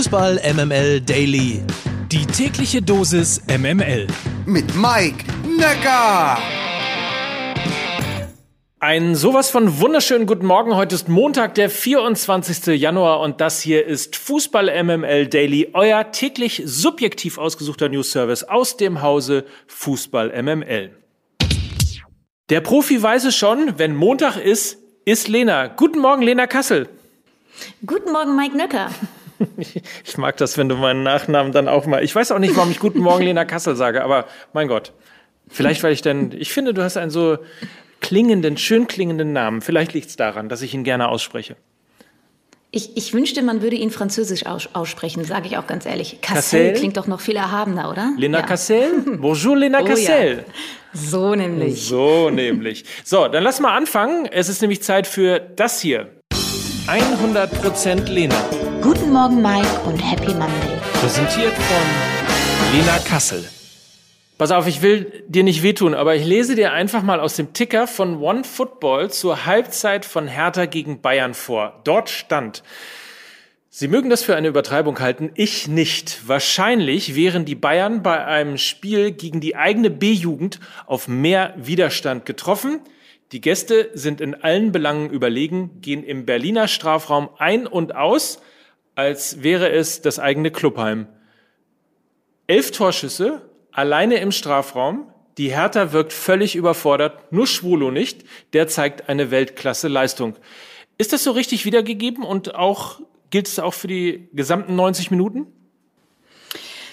Fußball MML Daily. Die tägliche Dosis MML. Mit Mike Necker. Ein sowas von wunderschönen guten Morgen. Heute ist Montag, der 24. Januar und das hier ist Fußball MML Daily, euer täglich subjektiv ausgesuchter News Service aus dem Hause Fußball MML. Der Profi weiß es schon, wenn Montag ist, ist Lena. Guten Morgen, Lena Kassel. Guten Morgen, Mike Nöcker. Ich mag das, wenn du meinen Nachnamen dann auch mal. Ich weiß auch nicht, warum ich Guten Morgen, Lena Kassel sage, aber mein Gott. Vielleicht, weil ich denn. Ich finde, du hast einen so klingenden, schön klingenden Namen. Vielleicht liegt es daran, dass ich ihn gerne ausspreche. Ich, ich wünschte, man würde ihn französisch aus, aussprechen, sage ich auch ganz ehrlich. Cassel, Cassel? klingt doch noch viel erhabener, oder? Lena Ja. Cassel? Bonjour, Lena Oh, Cassel. ja. So nämlich. So nämlich. So, dann lass mal anfangen. Es ist nämlich Zeit für das hier. 100% Lena. Guten Morgen, Mike, und Happy Monday. Präsentiert von Lena Kassel. Pass auf, ich will dir nicht wehtun, aber ich lese dir einfach mal aus dem Ticker von One Football zur Halbzeit von Hertha gegen Bayern vor. Dort stand, Sie mögen das für eine Übertreibung halten, ich nicht. Wahrscheinlich wären die Bayern bei einem Spiel gegen die eigene B-Jugend auf mehr Widerstand getroffen. Die Gäste sind in allen Belangen überlegen, gehen im Berliner Strafraum ein und aus, als wäre es das eigene Clubheim. Elf Torschüsse, alleine im Strafraum. Die Hertha wirkt völlig überfordert, nur Schwolo nicht. Der zeigt eine Weltklasse-Leistung. Ist das so richtig wiedergegeben und auch gilt es auch für die gesamten 90 Minuten?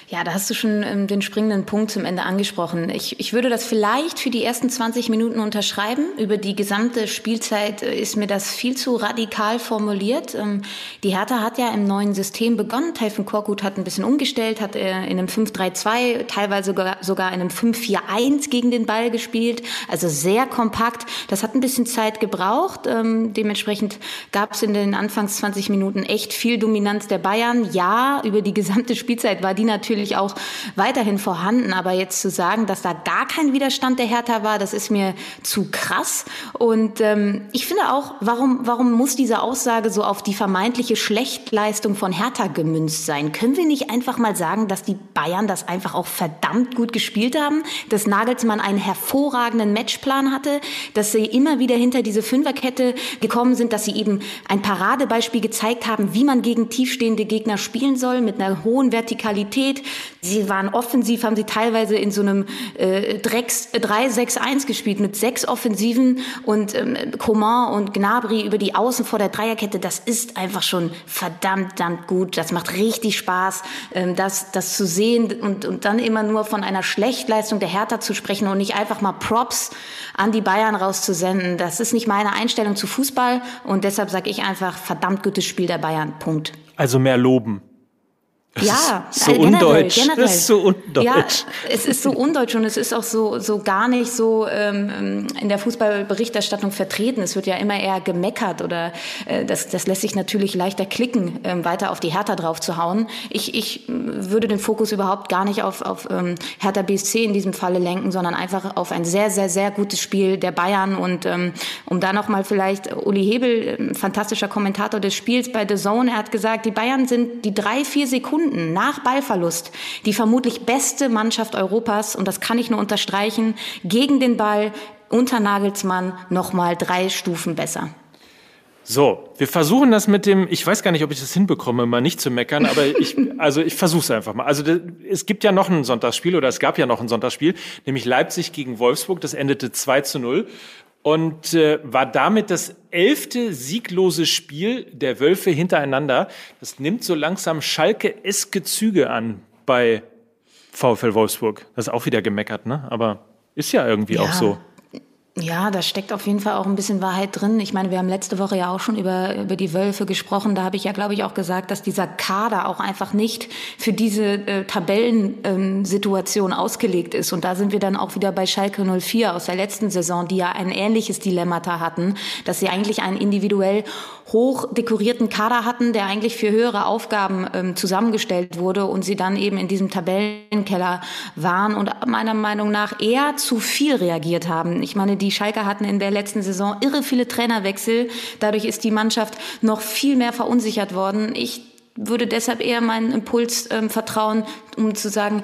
Ja, da hast du schon ähm, den springenden Punkt zum Ende angesprochen. Ich, ich würde das vielleicht für die ersten 20 Minuten unterschreiben. Über die gesamte Spielzeit äh, ist mir das viel zu radikal formuliert. Ähm, die Hertha hat ja im neuen System begonnen. Taifun Korkut hat ein bisschen umgestellt, hat äh, in einem 5-3-2, teilweise sogar, sogar in einem 5-4-1 gegen den Ball gespielt. Also sehr kompakt. Das hat ein bisschen Zeit gebraucht. Ähm, dementsprechend gab es in den Anfangs 20 Minuten echt viel Dominanz der Bayern. Ja, über die gesamte Spielzeit war die natürlich auch weiterhin vorhanden. Aber jetzt zu sagen, dass da gar kein Widerstand der Hertha war, das ist mir zu krass. Und ähm, ich finde auch, warum, warum muss diese Aussage so auf die vermeintliche Schlechtleistung von Hertha gemünzt sein? Können wir nicht einfach mal sagen, dass die Bayern das einfach auch verdammt gut gespielt haben? Dass Nagelsmann einen hervorragenden Matchplan hatte, dass sie immer wieder hinter diese Fünferkette gekommen sind, dass sie eben ein Paradebeispiel gezeigt haben, wie man gegen tiefstehende Gegner spielen soll, mit einer hohen Vertikalität. Sie waren offensiv, haben sie teilweise in so einem äh, Drecks 3-6-1 gespielt mit sechs Offensiven und ähm, Coman und Gnabry über die Außen vor der Dreierkette. Das ist einfach schon verdammt, verdammt gut. Das macht richtig Spaß, ähm, das, das zu sehen und, und dann immer nur von einer Schlechtleistung der Hertha zu sprechen und nicht einfach mal Props an die Bayern rauszusenden. Das ist nicht meine Einstellung zu Fußball und deshalb sage ich einfach verdammt gutes Spiel der Bayern. Punkt. Also mehr loben. Ja, ist so generell, undeutsch. generell. Das ist so undeutsch. Ja, es ist so undeutsch und es ist auch so, so gar nicht so ähm, in der Fußballberichterstattung vertreten. Es wird ja immer eher gemeckert oder äh, das, das lässt sich natürlich leichter klicken, ähm, weiter auf die Hertha drauf zu hauen. Ich, ich äh, würde den Fokus überhaupt gar nicht auf, auf ähm, Hertha BSC in diesem Falle lenken, sondern einfach auf ein sehr, sehr, sehr gutes Spiel der Bayern. Und ähm, um da nochmal vielleicht Uli Hebel, ähm, fantastischer Kommentator des Spiels bei The Zone, er hat gesagt, die Bayern sind die drei, vier Sekunden nach Ballverlust die vermutlich beste Mannschaft Europas, und das kann ich nur unterstreichen, gegen den Ball unter Nagelsmann nochmal drei Stufen besser. So, wir versuchen das mit dem, ich weiß gar nicht, ob ich das hinbekomme, mal nicht zu meckern, aber ich, also ich versuche es einfach mal. Also es gibt ja noch ein Sonntagsspiel oder es gab ja noch ein Sonntagsspiel, nämlich Leipzig gegen Wolfsburg, das endete 2 zu 0 und äh, war damit das elfte sieglose Spiel der Wölfe hintereinander. Das nimmt so langsam Schalke-eske Züge an bei VfL Wolfsburg. Das ist auch wieder gemeckert, ne? Aber ist ja irgendwie auch so. Ja, da steckt auf jeden Fall auch ein bisschen Wahrheit drin. Ich meine, wir haben letzte Woche ja auch schon über, über die Wölfe gesprochen. Da habe ich ja, glaube ich, auch gesagt, dass dieser Kader auch einfach nicht für diese äh, Tabellensituation ähm, ausgelegt ist. Und da sind wir dann auch wieder bei Schalke 04 aus der letzten Saison, die ja ein ähnliches Dilemmata hatten, dass sie eigentlich einen individuell hoch dekorierten Kader hatten, der eigentlich für höhere Aufgaben ähm, zusammengestellt wurde und sie dann eben in diesem Tabellenkeller waren und meiner Meinung nach eher zu viel reagiert haben. Ich meine, die Schalker hatten in der letzten Saison irre viele Trainerwechsel. Dadurch ist die Mannschaft noch viel mehr verunsichert worden. Ich würde deshalb eher meinen Impuls ähm, vertrauen, um zu sagen,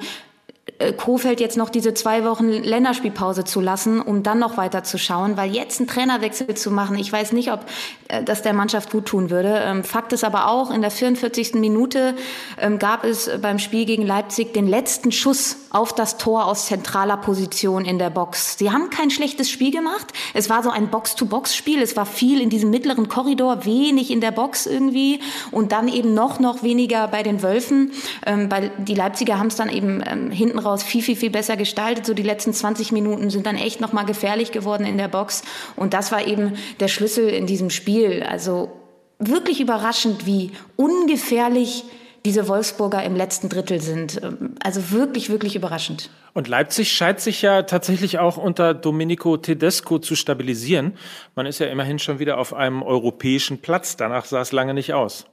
Kofeld jetzt noch diese zwei Wochen Länderspielpause zu lassen, um dann noch weiter zu schauen, weil jetzt einen Trainerwechsel zu machen, ich weiß nicht, ob äh, das der Mannschaft gut tun würde. Ähm, Fakt ist aber auch, in der 44. Minute ähm, gab es beim Spiel gegen Leipzig den letzten Schuss auf das Tor aus zentraler Position in der Box. Sie haben kein schlechtes Spiel gemacht. Es war so ein Box-to-Box-Spiel. Es war viel in diesem mittleren Korridor, wenig in der Box irgendwie und dann eben noch, noch weniger bei den Wölfen. Ähm, weil die Leipziger haben es dann eben hinten raus viel, viel, viel besser gestaltet. So die letzten 20 Minuten sind dann echt nochmal gefährlich geworden in der Box. Und das war eben der Schlüssel in diesem Spiel. Also wirklich überraschend, wie ungefährlich diese Wolfsburger im letzten Drittel sind. Also wirklich, wirklich überraschend. Und Leipzig scheint sich ja tatsächlich auch unter Domenico Tedesco zu stabilisieren. Man ist ja immerhin schon wieder auf einem europäischen Platz. Danach sah es lange nicht aus.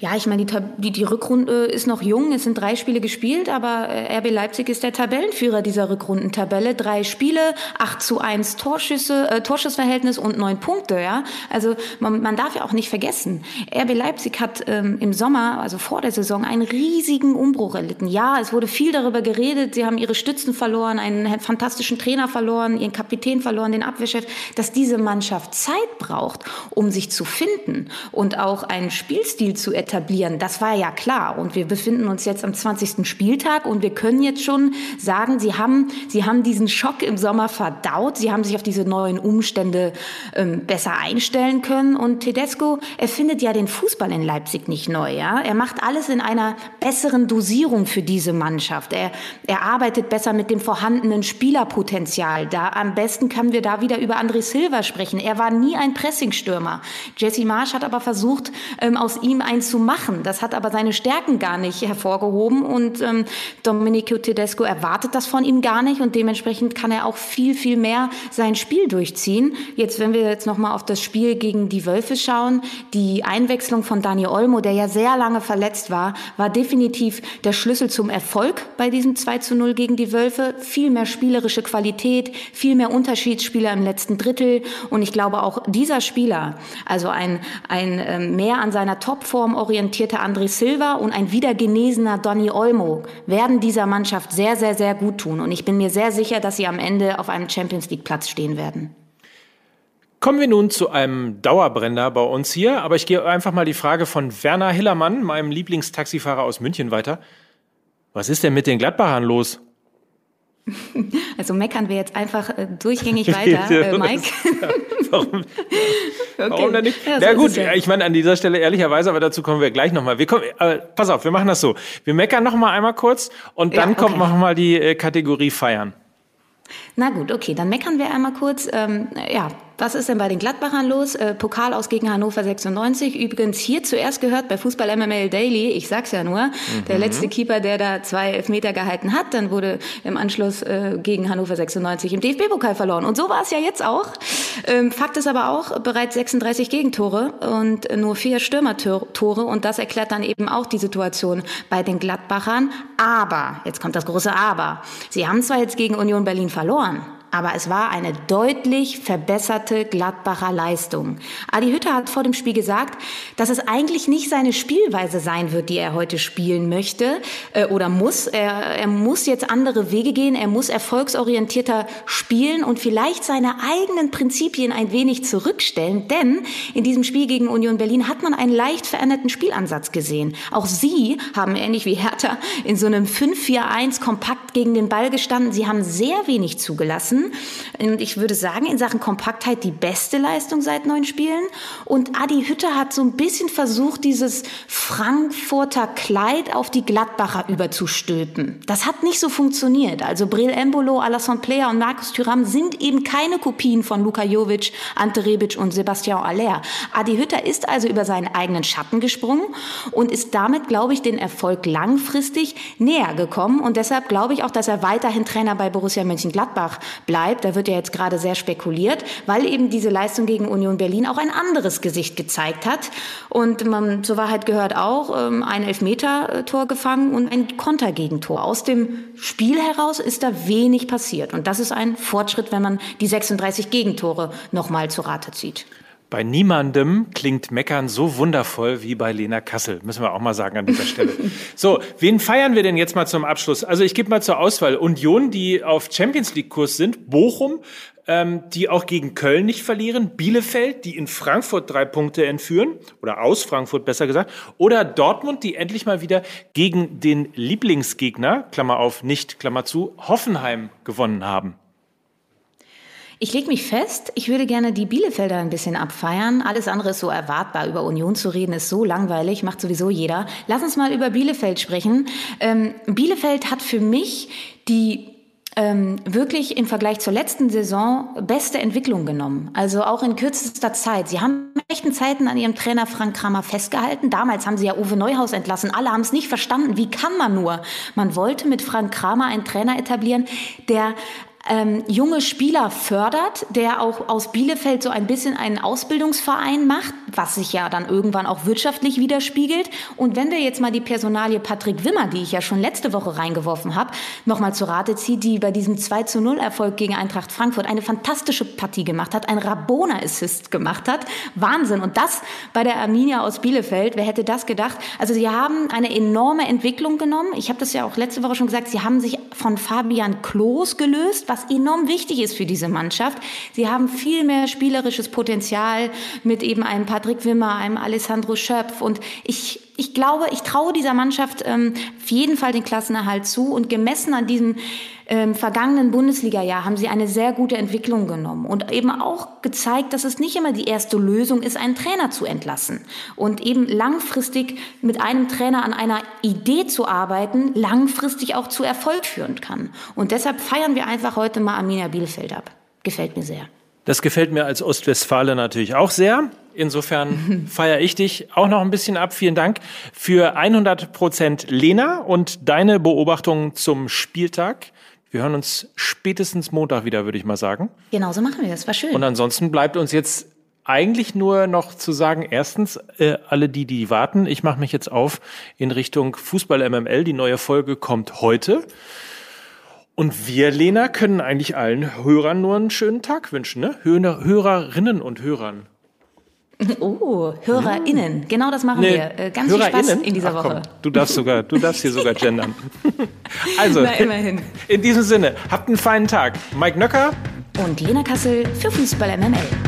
Ja, ich meine, die, die, die Rückrunde ist noch jung. Es sind drei Spiele gespielt, aber äh, RB Leipzig ist der Tabellenführer dieser Rückrundentabelle. Drei Spiele, 8 zu 1 Torschüsse, äh, Torschussverhältnis und neun Punkte. Ja, also man, man darf ja auch nicht vergessen, RB Leipzig hat ähm, im Sommer, also vor der Saison, einen riesigen Umbruch erlitten. Ja, es wurde viel darüber geredet. Sie haben ihre Stützen verloren, einen fantastischen Trainer verloren, ihren Kapitän verloren, den Abwehrchef, dass diese Mannschaft Zeit braucht, um sich zu finden und auch einen Spielstil zu etablieren. Das war ja klar. Und wir befinden uns jetzt am 20. Spieltag und wir können jetzt schon sagen, sie haben, sie haben diesen Schock im Sommer verdaut. Sie haben sich auf diese neuen Umstände ähm, besser einstellen können. Und Tedesco erfindet ja den Fußball in Leipzig nicht neu. Ja? Er macht alles in einer besseren Dosierung für diese Mannschaft. Er, er arbeitet besser mit dem vorhandenen Spielerpotenzial. Da am besten können wir da wieder über André Silva sprechen. Er war nie ein Pressingstürmer. Jesse Marsch hat aber versucht, ähm, aus ihm ein zu machen. Das hat aber seine Stärken gar nicht hervorgehoben und ähm, Domenico Tedesco erwartet das von ihm gar nicht und dementsprechend kann er auch viel, viel mehr sein Spiel durchziehen. Jetzt, wenn wir jetzt nochmal auf das Spiel gegen die Wölfe schauen, die Einwechslung von Dani Olmo, der ja sehr lange verletzt war, war definitiv der Schlüssel zum Erfolg bei diesem 2 zu 0 gegen die Wölfe. Viel mehr spielerische Qualität, viel mehr Unterschiedsspieler im letzten Drittel und ich glaube auch dieser Spieler, also ein, ein ähm, mehr an seiner Topform orientierter André Silva und ein wiedergenesener Donny Olmo werden dieser Mannschaft sehr, sehr, sehr gut tun. Und ich bin mir sehr sicher, dass sie am Ende auf einem Champions League Platz stehen werden. Kommen wir nun zu einem Dauerbrenner bei uns hier, aber ich gehe einfach mal die Frage von Werner Hillermann, meinem Lieblingstaxifahrer aus München, weiter. Was ist denn mit den Gladbachern los? Also meckern wir jetzt einfach äh, durchgängig weiter, äh, Mike. warum, okay. warum denn nicht? Ja, so Na gut, ja. ich meine an dieser Stelle ehrlicherweise, aber dazu kommen wir gleich nochmal. Wir kommen, äh, pass auf, wir machen das so. Wir meckern nochmal einmal kurz und dann ja, okay. kommt nochmal die äh, Kategorie Feiern. Na gut, okay, dann meckern wir einmal kurz. Ähm, ja, was ist denn bei den Gladbachern los? Äh, Pokal aus gegen Hannover 96. Übrigens hier zuerst gehört bei Fußball MML Daily. Ich sag's ja nur. Mhm. Der letzte Keeper, der da zwei Elfmeter gehalten hat, dann wurde im Anschluss äh, gegen Hannover 96 im DFB-Pokal verloren. Und so war es ja jetzt auch. Ähm, Fakt ist aber auch, bereits 36 Gegentore und nur vier Stürmertore. Und das erklärt dann eben auch die Situation bei den Gladbachern. Aber, jetzt kommt das große Aber. Sie haben zwar jetzt gegen Union Berlin verloren, aber es war eine deutlich verbesserte Gladbacher Leistung. Adi Hütter hat vor dem Spiel gesagt, dass es eigentlich nicht seine Spielweise sein wird, die er heute spielen möchte äh, oder muss. Er, er muss jetzt andere Wege gehen, er muss erfolgsorientierter spielen und vielleicht seine eigenen Prinzipien ein wenig zurückstellen, denn in diesem Spiel gegen Union Berlin hat man einen leicht veränderten Spielansatz gesehen. Auch sie haben ähnlich wie Hertha in so einem 5-4-1 kompakt gegen den Ball gestanden. Sie haben sehr wenig zugelassen. Und ich würde sagen, in Sachen Kompaktheit die beste Leistung seit neun Spielen. Und Adi Hütter hat so ein bisschen versucht, dieses Frankfurter Kleid auf die Gladbacher überzustülpen. Das hat nicht so funktioniert. Also Brel Embolo, Alassane Player und Markus Thüram sind eben keine Kopien von Luka Jovic, Ante Rebic und Sebastian Aller. Adi Hütter ist also über seinen eigenen Schatten gesprungen und ist damit, glaube ich, den Erfolg langfristig näher gekommen. Und deshalb glaube ich auch, dass er weiterhin Trainer bei Borussia Mönchengladbach bleibt bleibt, da wird ja jetzt gerade sehr spekuliert, weil eben diese Leistung gegen Union Berlin auch ein anderes Gesicht gezeigt hat. Und man, zur Wahrheit gehört auch, ähm, ein Elfmeter-Tor gefangen und ein Kontergegentor. Aus dem Spiel heraus ist da wenig passiert. Und das ist ein Fortschritt, wenn man die 36 Gegentore nochmal zu Rate zieht. Bei niemandem klingt Meckern so wundervoll wie bei Lena Kassel, müssen wir auch mal sagen an dieser Stelle. so, wen feiern wir denn jetzt mal zum Abschluss? Also ich gebe mal zur Auswahl Union, die auf Champions League Kurs sind, Bochum, ähm, die auch gegen Köln nicht verlieren, Bielefeld, die in Frankfurt drei Punkte entführen, oder aus Frankfurt besser gesagt, oder Dortmund, die endlich mal wieder gegen den Lieblingsgegner, Klammer auf, nicht, Klammer zu, Hoffenheim gewonnen haben. Ich lege mich fest, ich würde gerne die Bielefelder ein bisschen abfeiern. Alles andere ist so erwartbar. Über Union zu reden ist so langweilig, macht sowieso jeder. Lass uns mal über Bielefeld sprechen. Ähm, Bielefeld hat für mich die ähm, wirklich im Vergleich zur letzten Saison beste Entwicklung genommen. Also auch in kürzester Zeit. Sie haben echten Zeiten an ihrem Trainer Frank Kramer festgehalten. Damals haben sie ja Uwe Neuhaus entlassen. Alle haben es nicht verstanden. Wie kann man nur? Man wollte mit Frank Kramer einen Trainer etablieren, der ähm, junge Spieler fördert, der auch aus Bielefeld so ein bisschen einen Ausbildungsverein macht, was sich ja dann irgendwann auch wirtschaftlich widerspiegelt. Und wenn wir jetzt mal die Personalie Patrick Wimmer, die ich ja schon letzte Woche reingeworfen habe, nochmal zu Rate zieht, die bei diesem 2 zu 0 Erfolg gegen Eintracht Frankfurt eine fantastische Partie gemacht hat, ein Rabona-Assist gemacht hat. Wahnsinn. Und das bei der Arminia aus Bielefeld. Wer hätte das gedacht? Also sie haben eine enorme Entwicklung genommen. Ich habe das ja auch letzte Woche schon gesagt. Sie haben sich von Fabian Klos gelöst, was enorm wichtig ist für diese Mannschaft. Sie haben viel mehr spielerisches Potenzial mit eben einem Patrick Wimmer, einem Alessandro Schöpf und ich ich glaube, ich traue dieser Mannschaft ähm, auf jeden Fall den Klassenerhalt zu und gemessen an diesem ähm, vergangenen Bundesliga-Jahr haben sie eine sehr gute Entwicklung genommen und eben auch gezeigt, dass es nicht immer die erste Lösung ist, einen Trainer zu entlassen und eben langfristig mit einem Trainer an einer Idee zu arbeiten, langfristig auch zu Erfolg führen kann. Und deshalb feiern wir einfach heute mal Arminia Bielefeld ab. Gefällt mir sehr. Das gefällt mir als Ostwestfale natürlich auch sehr. Insofern feiere ich dich auch noch ein bisschen ab. Vielen Dank für 100 Prozent Lena und deine Beobachtungen zum Spieltag. Wir hören uns spätestens Montag wieder, würde ich mal sagen. Genauso machen wir das. War schön. Und ansonsten bleibt uns jetzt eigentlich nur noch zu sagen, erstens, äh, alle die, die warten, ich mache mich jetzt auf in Richtung Fußball MML. Die neue Folge kommt heute. Und wir, Lena, können eigentlich allen Hörern nur einen schönen Tag wünschen, ne? Hörerinnen und Hörern. Oh, HörerInnen. Genau das machen nee, wir. Äh, ganz viel Spaß in dieser Ach, Woche. Komm, du darfst sogar, du darfst hier sogar gendern. also, Na, immerhin. in diesem Sinne, habt einen feinen Tag. Mike Nöcker und Lena Kassel für Fußball MML.